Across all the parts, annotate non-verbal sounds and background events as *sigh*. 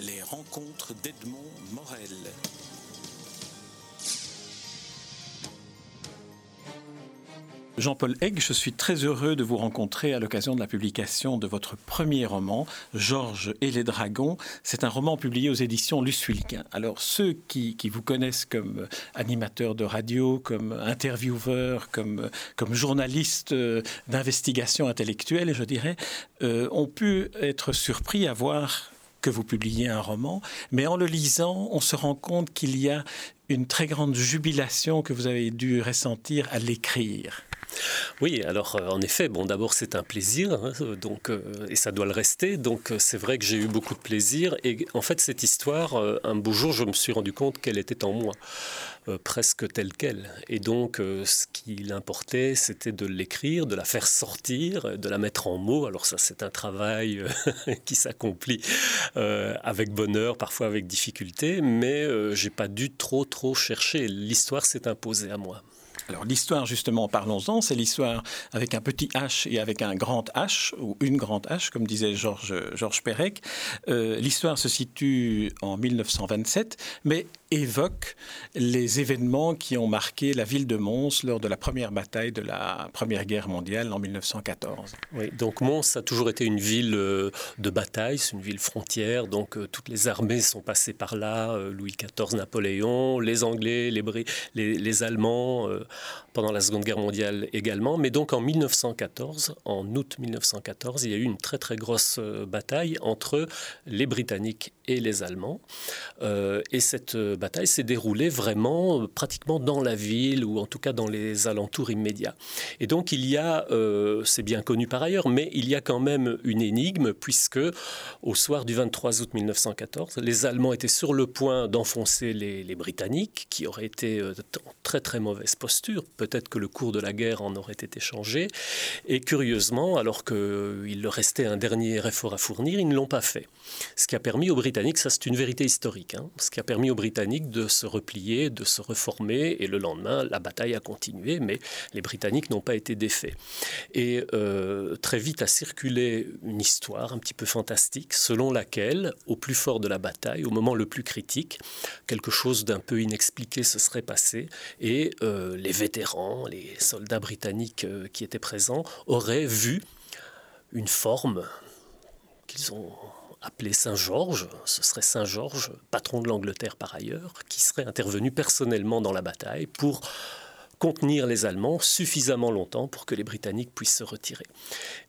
Les rencontres d'Edmond Morel. Jean-Paul Egg, je suis très heureux de vous rencontrer à l'occasion de la publication de votre premier roman, Georges et les dragons. C'est un roman publié aux éditions Luce Alors, ceux qui, vous connaissent comme animateur de radio, comme intervieweur, comme, comme journaliste euh, d'investigation intellectuelle, je dirais, euh, ont pu être surpris à voir que vous publiez un roman, mais en le lisant, on se rend compte qu'il y a une très grande jubilation que vous avez dû ressentir à l'écrire. Oui, alors euh, en effet, bon, d'abord c'est un plaisir, hein, donc euh, et ça doit le rester. Donc euh, c'est vrai que j'ai eu beaucoup de plaisir et en fait cette histoire, un beau jour, je me suis rendu compte qu'elle était en moi, presque telle quelle. Et donc ce qui importait, c'était de l'écrire, de la faire sortir, de la mettre en mots. Alors ça, c'est un travail *laughs* qui s'accomplit avec bonheur, parfois avec difficulté, mais j'ai pas dû trop trop chercher. L'histoire s'est imposée à moi. Alors l'histoire, justement, parlons-en, c'est l'histoire avec un petit H et avec un grand H, ou une grande H, comme disait Georges Georges Perec. Euh, l'histoire se situe en 1927, mais évoque les événements qui ont marqué la ville de Mons lors de la première bataille de la Première Guerre mondiale en 1914. Oui, donc Mons a toujours été une ville euh, de bataille, c'est une ville frontière, donc euh, toutes les armées sont passées par là, euh, Louis XIV, Napoléon, les Anglais, les, les, les Allemands, pendant la Seconde Guerre mondiale également. Mais donc en 1914, en août 1914, il y a eu une très très grosse bataille entre les Britanniques et les Allemands. et cette bataille s'est déroulée vraiment euh, pratiquement dans la ville ou en tout cas dans les alentours immédiats. Et donc il y a, euh, c'est bien connu par ailleurs, mais il y a quand même une énigme puisque au soir du 23 août 1914, les Allemands étaient sur le point d'enfoncer les, Britanniques qui auraient été euh, en très très mauvaise posture. Peut-être que le cours de la guerre en aurait été changé. Et curieusement, alors qu'il leur restait un dernier effort à fournir, ils ne l'ont pas fait. Ce qui a permis aux Britanniques, ça c'est une vérité historique, hein, ce qui a permis aux Britanniques de se replier, de se reformer, et le lendemain, la bataille a continué, mais les Britanniques n'ont pas été défaits. Et euh, très vite a circulé une histoire un petit peu fantastique, selon laquelle, au plus fort de la bataille, au moment le plus critique, quelque chose d'un peu inexpliqué se serait passé, et euh, les vétérans, les soldats britanniques euh, qui étaient présents, auraient vu une forme qu'ils ont appelé Saint Georges, ce serait Saint Georges, patron de l'Angleterre par ailleurs, qui serait intervenu personnellement dans la bataille pour contenir les Allemands suffisamment longtemps pour que les Britanniques puissent se retirer.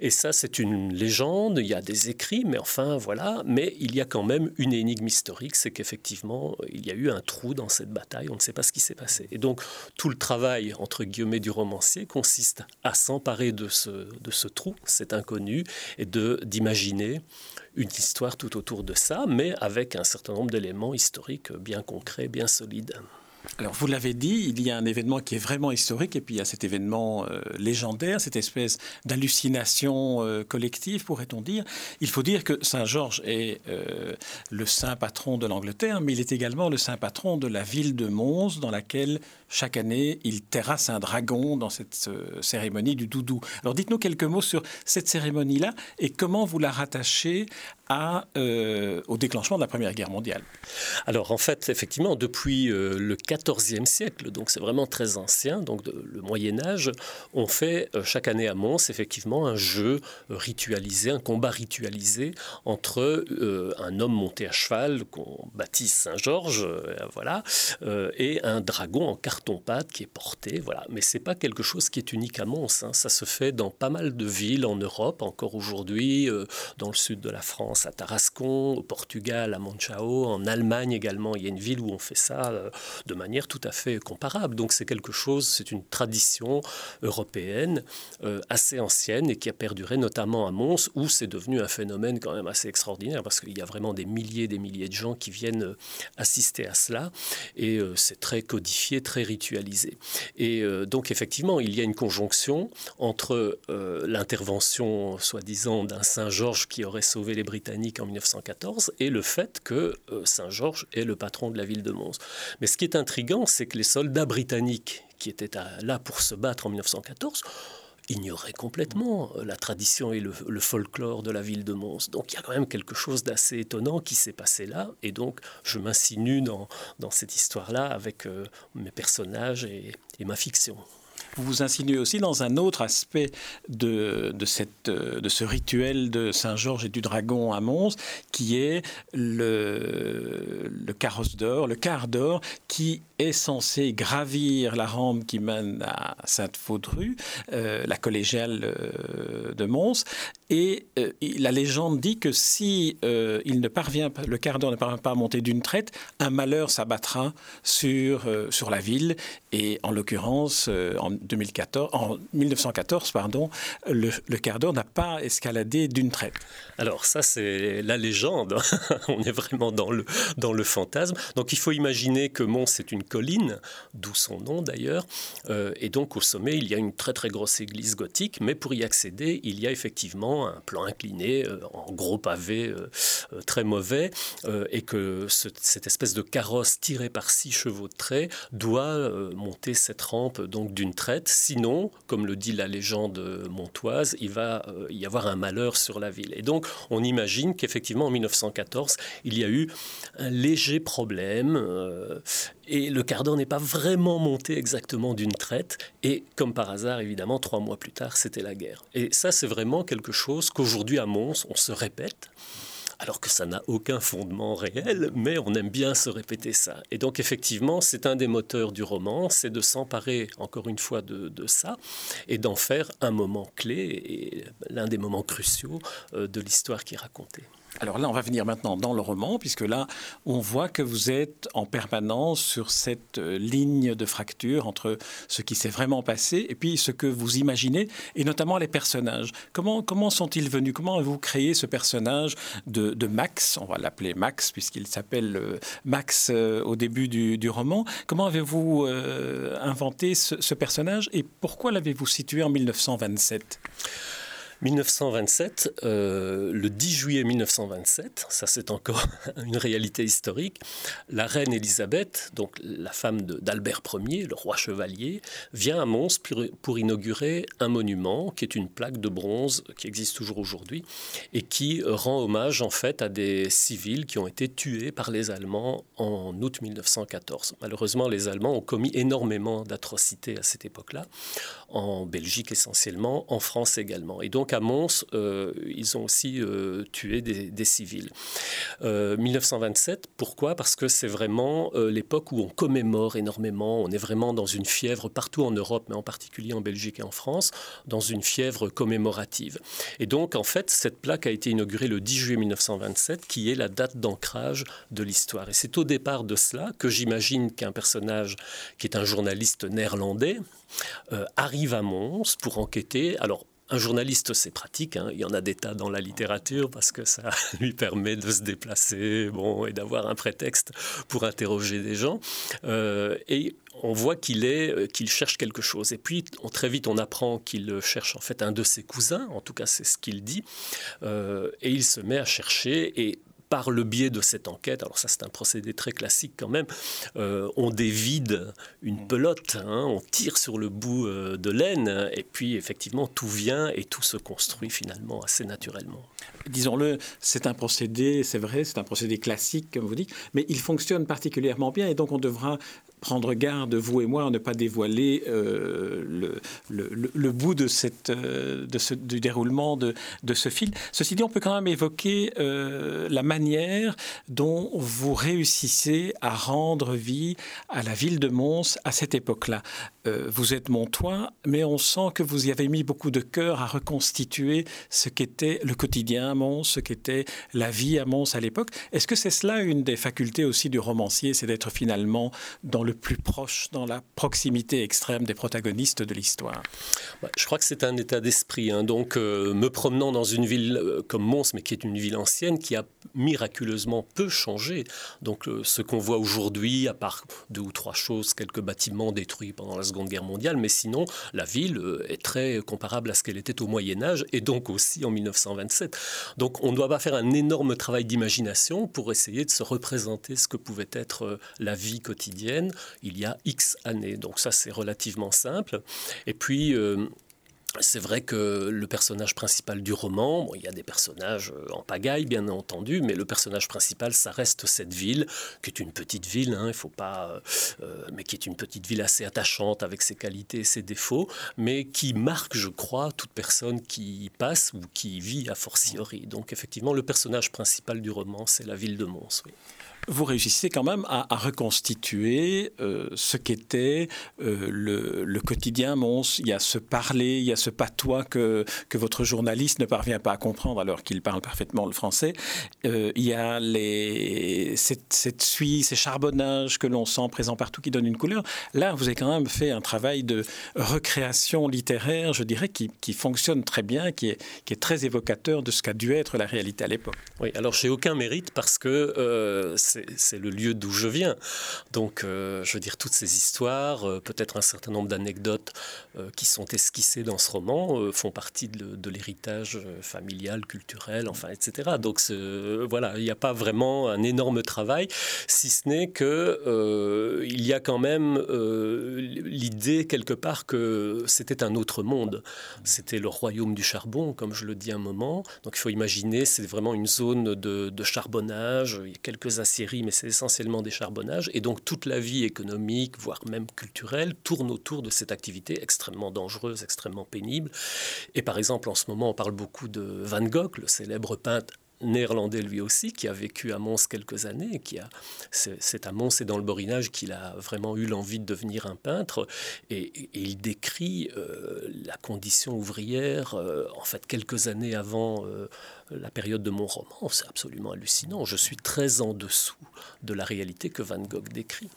Et ça, c'est une légende, il y a des écrits, mais enfin, voilà. Mais il y a quand même une énigme historique, c'est qu'effectivement, il y a eu un trou dans cette bataille, on ne sait pas ce qui s'est passé. Et donc, tout le travail, entre guillemets, du romancier consiste à s'emparer de ce, de ce trou, cet inconnu, et d'imaginer une histoire tout autour de ça, mais avec un certain nombre d'éléments historiques bien concrets, bien solides. Alors, vous l'avez dit, il y a un événement qui est vraiment historique, et puis il y a cet événement euh, légendaire, cette espèce d'hallucination euh, collective, pourrait-on dire. Il faut dire que Saint Georges est euh, le saint patron de l'Angleterre, mais il est également le saint patron de la ville de Mons, dans laquelle chaque année il terrasse un dragon dans cette cérémonie du doudou. Alors, dites-nous quelques mots sur cette cérémonie-là et comment vous la rattachez au déclenchement de la Première Guerre mondiale. Alors, en fait, effectivement, depuis le XIVe siècle, donc c'est vraiment très ancien, donc le Moyen Âge, on fait euh, chaque année à Mons effectivement un jeu ritualisé, un combat ritualisé entre euh, un homme monté à cheval qu'on baptise Saint-Georges, euh, voilà, et un dragon en carton-pâte qui est porté, voilà. Mais c'est pas quelque chose qui est unique à Mons, hein. ça se fait dans pas mal de villes en Europe encore aujourd'hui, dans le sud de la France, à Tarascon, au Portugal, à Monchao, en Allemagne également, il y a une ville où on fait ça de manière tout à fait comparable. Donc c'est quelque chose, c'est une tradition européenne euh, assez ancienne et qui a perduré notamment à Mons, où c'est devenu un phénomène quand même assez extraordinaire, parce qu'il y a vraiment des milliers et des milliers de gens qui viennent euh, assister à cela, et euh, c'est très codifié, très ritualisé. Et donc effectivement, il y a une conjonction entre l'intervention, soi-disant, d'un Saint-Georges qui aurait sauvé les Britanniques en 1914, et le fait que Saint-Georges est le patron de la ville de Mons. Mais ce qui est c'est que les soldats britanniques qui étaient là pour se battre en 1914 ignorait complètement la tradition et le, folklore de la ville de Mons. Donc il y a quand même quelque chose d'assez étonnant qui s'est passé là. Et donc je m'insinue dans, dans cette histoire-là avec mes personnages et ma fiction vous vous insinuez aussi dans un autre aspect de, de, cette, de ce rituel de Saint-Georges et du dragon à Mons, qui est le, le carrosse d'or, le quart d'or, qui est censé gravir la rampe qui mène à Sainte-Faudru, euh, la collégiale euh, de Mons. Et euh, la légende dit que si il ne parvient, le quart d'or ne parvient pas à monter d'une traite, un malheur s'abattra sur, sur la ville. Et en l'occurrence, en 2014, en 1914, pardon, le, le quart d'heure n'a pas escaladé d'une traite. Alors ça, c'est la légende. *laughs* On est vraiment dans le, dans le fantasme. Donc il faut imaginer que Mons est une colline, d'où son nom d'ailleurs. Euh, et donc au sommet, il y a une très très grosse église gothique. Mais pour y accéder, il y a effectivement un plan incliné, euh, en gros pavé, euh, très mauvais. et que cette espèce de carrosse tirée par six chevaux de trait doit monter cette rampe donc d'une traite Sinon, comme le dit la légende montoise, il va euh, y avoir un malheur sur la ville. Et donc, on imagine qu'effectivement, en 1914, il y a eu un léger problème. Euh, et le Cardon n'est pas vraiment monté exactement d'une traite. Et comme par hasard, évidemment, trois mois plus tard, c'était la guerre. Et ça, c'est vraiment quelque chose qu'aujourd'hui à Mons, on se répète alors que ça n'a aucun fondement réel, mais on aime bien se répéter ça. Et donc effectivement, c'est un des moteurs du roman, c'est de s'emparer encore une fois de, ça et d'en faire un moment clé et l'un des moments cruciaux euh, de l'histoire qui est racontée. Alors là, on va venir maintenant dans le roman, puisque là, on voit que vous êtes en permanence sur cette euh, ligne de fracture entre ce qui s'est vraiment passé et puis ce que vous imaginez, et notamment les personnages. Comment, comment sont-ils venus? Comment avez-vous créé ce personnage de, Max? On va l'appeler Max, puisqu'il s'appelle euh, Max euh, au début du, roman. Comment avez-vous inventé ce personnage et pourquoi l'avez-vous situé en 1927 1927, euh, le 10 juillet 1927, ça c'est encore *laughs* une réalité historique, la reine Élisabeth, donc la femme d'Albert Ier, le roi chevalier, vient à Mons pour, pour, inaugurer un monument qui est une plaque de bronze qui existe toujours aujourd'hui et qui rend hommage en fait à des civils qui ont été tués par les Allemands en août 1914. Malheureusement, les Allemands ont commis énormément d'atrocités à cette époque-là, en Belgique essentiellement, en France également. Et donc à Mons, euh, ils ont aussi euh, tué des, civils. 1927, euh, pourquoi? Parce que c'est vraiment l'époque où on commémore énormément, on est vraiment dans une fièvre partout en Europe, mais en particulier en Belgique et en France, dans une fièvre commémorative. Et donc, en fait, cette plaque a été inaugurée le 10 juillet 1927, qui est la date d'ancrage de l'histoire. Et c'est au départ de cela que j'imagine qu'un personnage qui est un journaliste néerlandais arrive à Mons pour enquêter. Alors, un journaliste, c'est pratique. Hein. Il y en a des tas dans la littérature parce que ça *laughs* lui permet de se déplacer bon, et d'avoir un prétexte pour interroger des gens. Euh, et on voit qu'il est euh, qu'il cherche quelque chose. Et puis très vite, on apprend qu'il cherche en fait un de ses cousins. En tout cas, c'est ce qu'il dit. Euh, et il se met à chercher. Et par le biais de cette enquête, alors ça c'est un procédé très classique quand même, euh, on dévide une pelote, hein, on tire sur le bout euh, de laine, et puis effectivement tout vient et tout se construit finalement assez naturellement. Disons-le, c'est un procédé, c'est vrai, c'est un procédé classique, comme vous dites, mais il fonctionne particulièrement bien, et donc on devra prendre garde, vous et moi, à ne pas dévoiler euh, le, le, bout de cette, euh, de ce, du déroulement de, de, ce film. Ceci dit, on peut quand même évoquer euh, la manière dont vous réussissez à rendre vie à la ville de Mons à cette époque-là. Vous êtes montois, mais on sent que vous y avez mis beaucoup de cœur à reconstituer ce qu'était le quotidien à Mons, ce qu'était la vie à Mons à l'époque. Est-ce que c'est cela une des facultés aussi du romancier, c'est d'être finalement dans le plus proche, dans la proximité extrême des protagonistes de l'histoire? Je crois que c'est un état d'esprit. Hein. Donc, euh, me promenant dans une ville euh, comme Mons, mais qui est une ville ancienne, qui a miraculeusement peu changé. Donc, euh, ce qu'on voit aujourd'hui, à part deux ou trois choses, quelques bâtiments détruits pendant la Seconde Guerre mondiale, mais sinon, la ville est très comparable à ce qu'elle était au Moyen Âge et donc aussi en 1927. Donc, on ne doit pas faire un énorme travail d'imagination pour essayer de se représenter ce que pouvait être la vie quotidienne il y a X années. Donc ça, c'est relativement simple. Et puis, euh, c'est vrai que le personnage principal du roman, il y a des personnages euh, en pagaille bien entendu, mais le personnage principal, ça reste cette ville, qui est une petite ville, hein, il faut pas, euh, euh, mais qui est une petite ville assez attachante avec ses qualités et ses défauts, mais qui marque, je crois, toute personne qui y passe ou qui y vit a fortiori. Donc effectivement, le personnage principal du roman, c'est la ville de Mons. Oui vous réussissez quand même à, reconstituer euh, ce qu'était euh, le, quotidien Mons. Il y a ce parler, il y a ce patois que, que votre journaliste ne parvient pas à comprendre alors qu'il parle parfaitement le français. Euh, il y a les, cette, suie, ces charbonnages que l'on sent présents partout qui donnent une couleur. Là, vous avez quand même fait un travail de recréation littéraire, je dirais, qui, qui fonctionne très bien, qui est, qui est très évocateur de ce qu'a dû être la réalité à l'époque. Oui, alors j'ai aucun mérite parce que c'est le lieu d'où je viens. Donc, euh, je veux dire, toutes ces histoires, euh, peut-être un certain nombre d'anecdotes euh, qui sont esquissées dans ce roman, font partie de, l'héritage familial, culturel, enfin, etc. Donc, voilà, il n'y a pas vraiment un énorme travail, si ce n'est que il y a quand même l'idée quelque part que c'était un autre monde. C'était le royaume du charbon, comme je le dis un moment. Donc, il faut imaginer, c'est vraiment une zone de, de charbonnage. Il y a quelques mais c'est essentiellement des charbonnages. Et donc toute la vie économique, voire même culturelle, tourne autour de cette activité extrêmement dangereuse, extrêmement pénible. Et par exemple, en ce moment, on parle beaucoup de Van Gogh, le célèbre peintre néerlandais lui aussi, qui a vécu à Mons quelques années, qui a, c'est à Mons et dans le Borinage qu'il a vraiment eu l'envie de devenir un peintre, et, il décrit euh, la condition ouvrière, euh, en fait, quelques années avant euh, la période de mon roman. C'est absolument hallucinant. Je suis très en dessous de la réalité que Van Gogh décrit.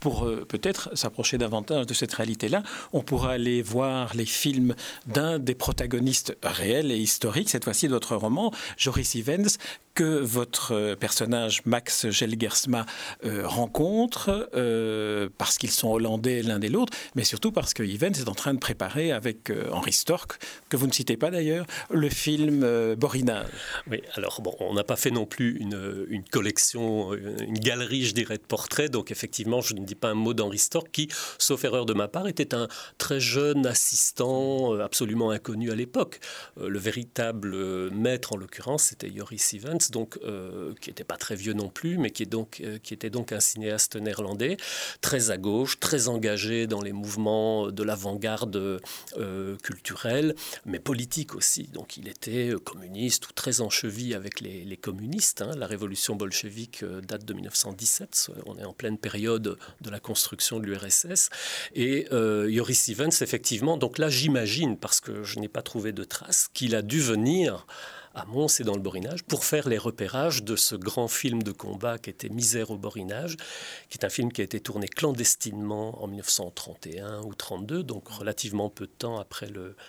Pour euh, peut-être s'approcher davantage de cette réalité-là, on pourra aller voir les films d'un des protagonistes réels et historiques, cette fois-ci de votre roman, Joris Ivens, que votre euh, personnage Max Gelgersma euh, rencontre, euh, parce qu'ils sont hollandais l'un et l'autre, mais surtout parce que Ivens est en train de préparer avec Henri Stork, que vous ne citez pas d'ailleurs, le film Borinage. Oui, alors bon, on n'a pas fait non plus une, collection, une galerie, je dirais, de portraits, donc effectivement, je ne dis pas un mot d'Henri Stork, qui, sauf erreur de ma part, était un très jeune assistant absolument inconnu à l'époque. Le véritable maître, en l'occurrence, c'était Joris Donc, euh, qui n'était pas très vieux non plus, mais euh, qui était donc un cinéaste néerlandais, très à gauche, très engagé dans les mouvements de l'avant-garde euh, culturelle, mais politique aussi. Donc il était communiste ou très en avec les, communistes. Hein. La révolution bolchevique date de 1917, on est en pleine période de la construction de l'URSS. Et Joris Stevens, effectivement, donc là j'imagine, parce que je n'ai pas trouvé de traces, qu'il a dû venir à Mons et dans le Borinage pour faire les repérages de ce grand film de combat qui était Misère au Borinage, qui est un film qui a été tourné clandestinement en 1931 ou 32, donc relativement peu de temps après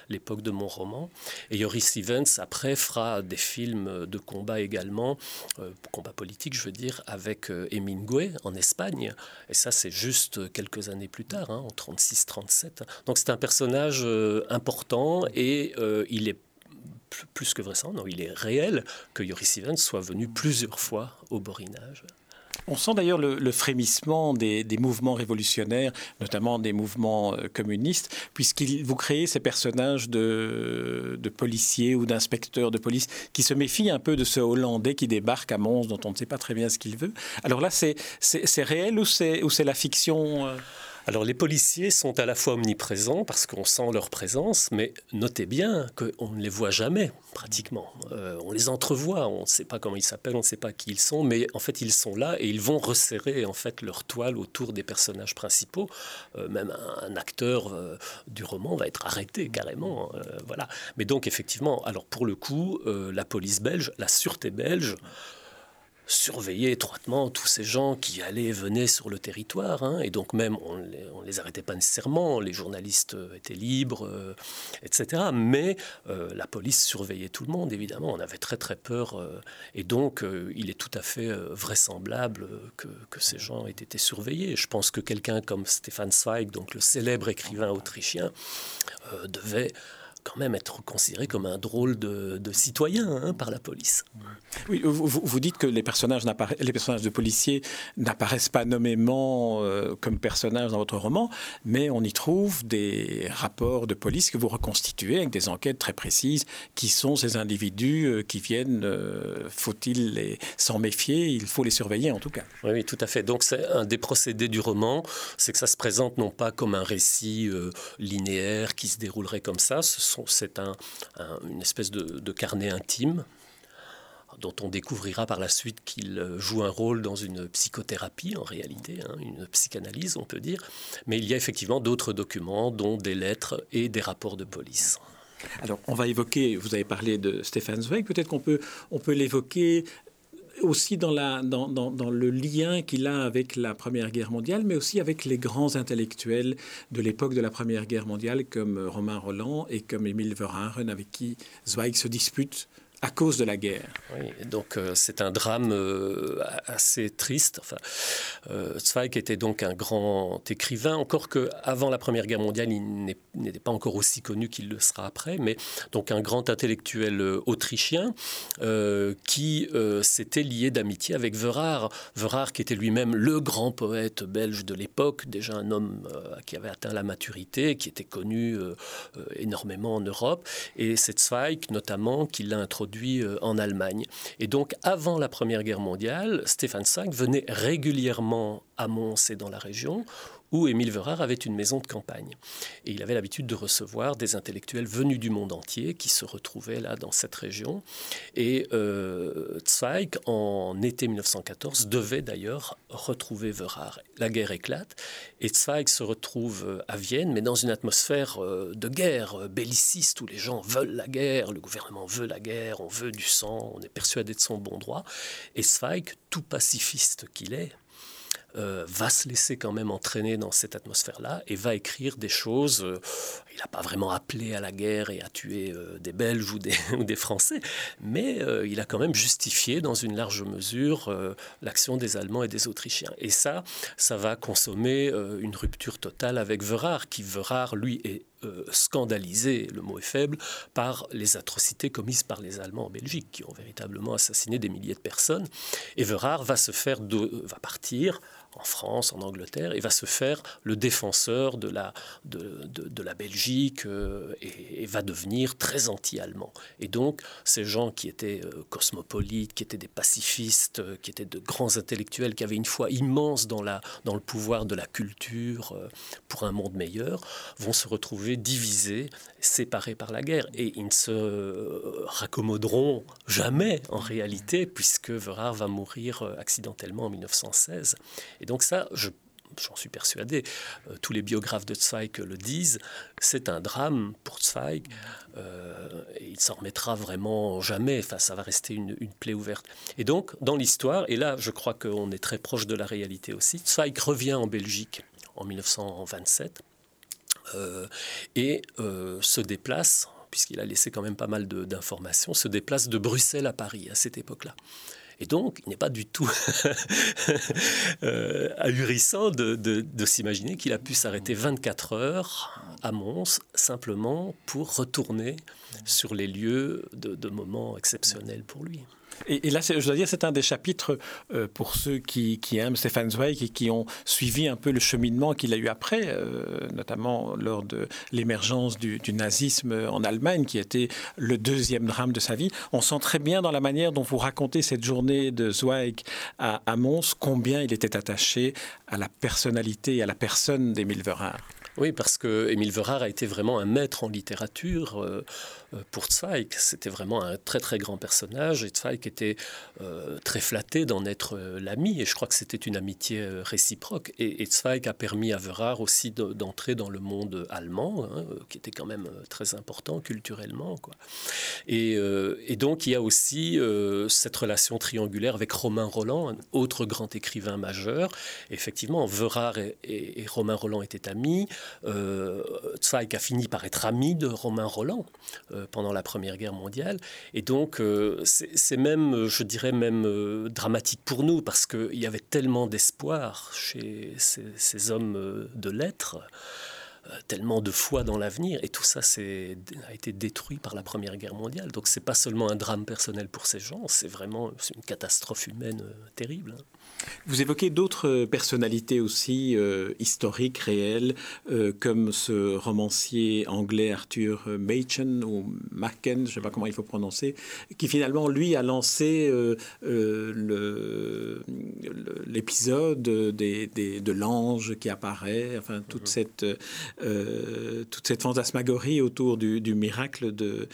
l'époque de mon roman. Et Joris Stevens, après, fera des films de combat également, euh, combat politique, je veux dire, avec euh, Hemingway en Espagne. Et ça, c'est juste quelques années plus tard, hein, en 36-37. Donc c'est un personnage euh, important et il est plus que vraisemblable, non, il est réel que Joris Stevens soit venu plusieurs fois au borinage. On sent d'ailleurs le, frémissement des, mouvements révolutionnaires, notamment des mouvements euh, communistes, puisqu'il vous créez ces personnages de, policiers ou d'inspecteurs de police qui se méfient un peu de ce Hollandais qui débarque à Mons, dont on ne sait pas très bien ce qu'il veut. Alors là, c'est réel ou c'est la fiction euh? Alors les policiers sont à la fois omniprésents parce qu'on sent leur présence, mais notez bien qu'on ne les voit jamais pratiquement. Euh, on les entrevoit, on ne sait pas comment ils s'appellent, on ne sait pas qui ils sont, mais en fait ils sont là et ils vont resserrer en fait leur toile autour des personnages principaux. Euh, même un, acteur euh, du roman va être arrêté carrément, voilà. Mais donc effectivement, alors pour le coup, la police belge, la sûreté belge surveiller étroitement tous ces gens qui allaient et venaient sur le territoire. Hein. et donc même, on ne les, arrêtait pas nécessairement, les journalistes euh, étaient libres, euh, etc. Mais euh, la police surveillait tout le monde, évidemment. On avait très très peur. et donc, il est tout à fait vraisemblable que, que, ces gens aient été surveillés. Je pense que quelqu'un comme Stefan Zweig, donc le célèbre écrivain autrichien, devait quand même être considéré comme un drôle de, citoyen hein, par la police. Oui, vous, vous dites que les personnages, les personnages de policiers n'apparaissent pas nommément euh, comme personnages dans votre roman, mais on y trouve des rapports de police que vous reconstituez avec des enquêtes très précises. Qui sont ces individus euh, qui viennent euh, Faut-il s'en méfier? Il faut les surveiller en tout cas. Oui, oui tout à fait. Donc c'est un des procédés du roman, c'est que ça se présente non pas comme un récit linéaire qui se déroulerait comme ça, c'est un, une espèce de, carnet intime dont on découvrira par la suite qu'il joue un rôle dans une psychothérapie en réalité, hein, une psychanalyse on peut dire, mais il y a effectivement d'autres documents, dont des lettres et des rapports de police. Alors, on va évoquer, vous avez parlé de Stéphane Zweig, peut-être qu'on peut, on peut l'évoquer aussi dans, la, dans, dans, le lien qu'il a avec la Première Guerre mondiale, mais aussi avec les grands intellectuels de l'époque de la Première Guerre mondiale, comme Romain Roland et comme Émile Verhaeren, avec qui Zweig se dispute à cause de la guerre. Donc euh, c'est un drame euh, assez triste. Enfin, euh, Zweig était donc un grand écrivain, encore que avant la Première Guerre mondiale, il n'était pas encore aussi connu qu'il le sera après, mais donc un grand intellectuel autrichien qui s'était lié d'amitié avec Verhaer. Verhaer qui était lui-même le grand poète belge de l'époque, déjà un homme qui avait atteint la maturité, qui était connu énormément en Europe, et c'est Zweig notamment qui l'a introduit euh, en Allemagne. Et donc, avant la Première Guerre mondiale, Stéphane Zweig venait régulièrement à Mons et dans la région où Émile Verhaer avait une maison de campagne. Et il avait l'habitude de recevoir des intellectuels venus du monde entier qui se retrouvaient là dans cette région. Et euh, Zweig, en été 1914, devait d'ailleurs retrouver Verhaer. La guerre éclate et Zweig se retrouve euh, à Vienne, mais dans une atmosphère euh, de guerre belliciste où les gens veulent la guerre, le gouvernement veut la guerre, on veut du sang, on est persuadé de son bon droit. Et Zweig, tout pacifiste qu'il est, euh, va se laisser quand même entraîner dans cette atmosphère-là et va écrire des choses. Euh, il n'a pas vraiment appelé à la guerre et à tuer euh, des Belges ou des, *laughs* Français, mais il a quand même justifié dans une large mesure l'action des Allemands et des Autrichiens. Et ça, ça va consommer une rupture totale avec Verard, qui Verard, lui, est scandalisé, le mot est faible, par les atrocités commises par les Allemands en Belgique, qui ont véritablement assassiné des milliers de personnes. Et Verard va se faire, va partir en France, en Angleterre, et va se faire le défenseur de la, de, de, la Belgique euh, et, va devenir très anti-allemand. Et donc, ces gens qui étaient euh, cosmopolites, qui étaient des pacifistes, euh, qui étaient de grands intellectuels, qui avaient une foi immense dans, la, dans le pouvoir de la culture pour un monde meilleur, vont se retrouver divisés, séparés par la guerre. Et ils ne se raccommoderont jamais, en réalité, puisque Verhaer va mourir accidentellement en 1916. Et donc ça, j'en suis persuadé, euh, tous les biographes de Zweig le disent, c'est un drame pour Zweig, euh, et il s'en remettra vraiment jamais, enfin, ça va rester une, plaie ouverte. Et donc, dans l'histoire, et là je crois qu'on est très proche de la réalité aussi, Zweig revient en Belgique en 1927 euh, et se déplace, puisqu'il a laissé quand même pas mal d'informations, se déplace de Bruxelles à Paris à cette époque-là. Et donc, il n'est pas du tout *laughs* euh, ahurissant de, s'imaginer qu'il a pu s'arrêter 24 heures à Mons simplement pour retourner sur les lieux de moments exceptionnels pour lui. Et, là, je dois dire, c'est un des chapitres euh, pour ceux qui, aiment Stéphane Zweig et qui ont suivi un peu le cheminement qu'il a eu après, euh, notamment lors de l'émergence du, nazisme en Allemagne, qui était le deuxième drame de sa vie. On sent très bien dans la manière dont vous racontez cette journée de Zweig à, à combien il était attaché à la personnalité et à la personne d'Émile Verhaer. Oui, parce que Émile Verhaer a été vraiment un maître en littérature euh, pour Zweig. C'était vraiment un très très grand personnage et Zweig était euh, très flatté d'en être l'ami et je crois que c'était une amitié réciproque. Et, Zweig a permis à Verhaer aussi d'entrer dans le monde allemand, hein, qui était quand même très important culturellement. Et, donc il y a aussi cette relation triangulaire avec Romain Roland, un autre grand écrivain majeur. effectivement, Verhaer et Romain Roland étaient amis. Euh, Zweig a fini par être ami de Romain Roland euh, pendant la Première Guerre mondiale. Et donc, euh, c'est même, je dirais même dramatique pour nous, parce qu'il y avait tellement d'espoir chez ces, hommes de lettres. tellement de foi dans l'avenir. Et tout ça a été détruit par la Première Guerre mondiale. Donc c'est pas seulement un drame personnel pour ces gens, c'est vraiment une catastrophe humaine terrible. Vous évoquez d'autres personnalités aussi euh, historiques, réelles, euh, comme ce romancier anglais Arthur Machen ou Machen, je ne sais pas comment il faut prononcer, qui finalement lui a lancé euh, l'épisode de l'ange qui apparaît, enfin toute mhm. cette toute cette fantasmagorie autour du, miracle de,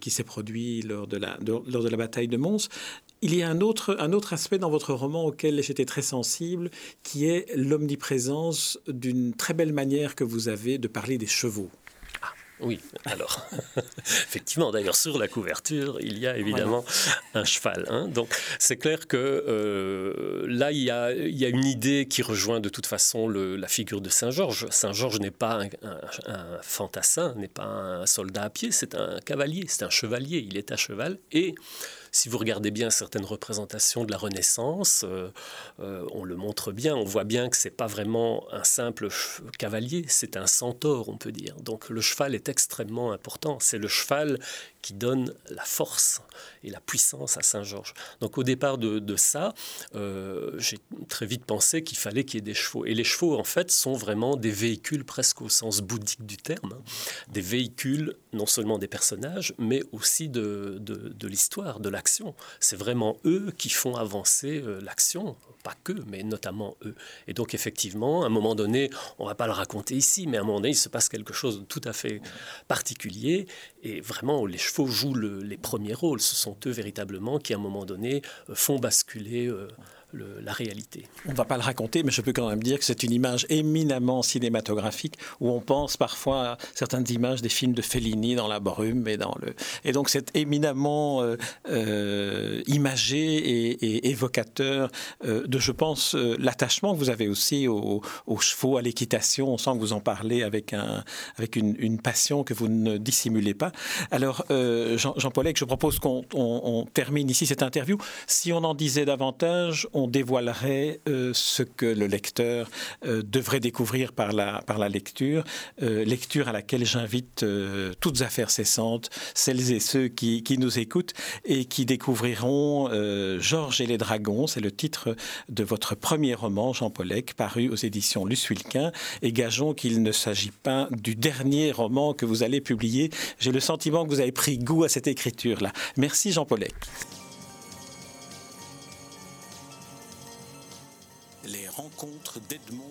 qui s'est produit lors de la lors de la bataille de Mons. Il y a un autre, un autre aspect dans votre roman auquel j'étais très sensible, qui est l'omniprésence d'une très belle manière que vous avez de parler des chevaux. Ah, oui, alors, *laughs* effectivement, d'ailleurs, sur la couverture, il y a évidemment un cheval. Hein. Donc, c'est clair que euh, là, il y, a, il y, a, une idée qui rejoint de toute façon la figure de Saint-Georges. Saint-Georges n'est pas un, un, fantassin, n'est pas un soldat à pied, c'est un cavalier, c'est un chevalier. Il est à cheval et si vous regardez bien certaines représentations de la Renaissance, euh, euh, on le montre bien, on voit bien que c'est pas vraiment un simple cavalier, c'est un centaure, on peut dire. Donc le cheval est extrêmement important. C'est le cheval qui donne la force et la puissance à Saint-Georges. Donc au départ de, ça, euh, j'ai très vite pensé qu'il fallait qu'il y ait des chevaux. Et les chevaux, en fait, sont vraiment des véhicules presque au sens bouddhique du terme, hein. des véhicules non seulement des personnages, mais aussi de, de, l'histoire, de l'action. C'est vraiment eux qui font avancer euh, l'action, pas que, mais notamment eux. Et donc effectivement, à un moment donné, on va pas le raconter ici, mais à un moment donné, il se passe quelque chose de tout à fait particulier. Et vraiment, les chevaux jouent les premiers rôles. Ce sont eux véritablement qui, à un moment donné, euh, font basculer euh, la réalité. On ne va pas le raconter, mais je peux quand même dire que c'est une image éminemment cinématographique où on pense parfois à certaines images des films de Fellini dans la brume et dans le et donc c'est éminemment euh, euh, imagé et, évocateur euh, de, je pense, l'attachement que vous avez aussi aux, chevaux, à l'équitation. On sent que vous en parlez avec un avec une, passion que vous ne dissimulez pas. Alors Jean, Jean je propose qu'on termine ici cette interview. Si on en disait davantage, on dévoilerait euh, ce que le lecteur euh, devrait découvrir par la, par la lecture, euh, lecture à laquelle j'invite toutes affaires cessantes, celles et ceux qui, qui nous écoutent et qui découvriront Georges et les dragons, c'est le titre de votre premier roman, Jean Paulec, paru aux éditions Luce Wilquin, et gageons qu'il ne s'agit pas du dernier roman que vous allez publier. J'ai le sentiment que vous avez pris goût à cette écriture-là. Merci Jean Paulec. Rencontre d'Edmond Morel.